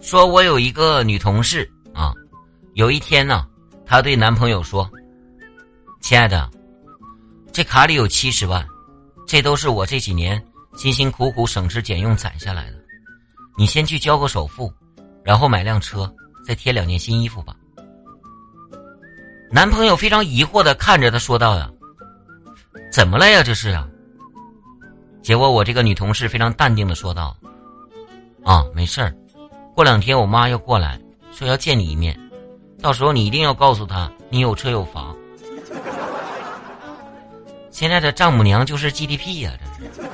说我有一个女同事啊，有一天呢，她对男朋友说：“亲爱的，这卡里有七十万，这都是我这几年辛辛苦苦省吃俭用攒下来的，你先去交个首付，然后买辆车，再添两件新衣服吧。”男朋友非常疑惑的看着她说道：“呀，怎么了呀？这是啊？”结果我这个女同事非常淡定的说道：“啊，没事儿。”过两天我妈要过来，说要见你一面，到时候你一定要告诉她你有车有房。现在的丈母娘就是 GDP 呀，这是。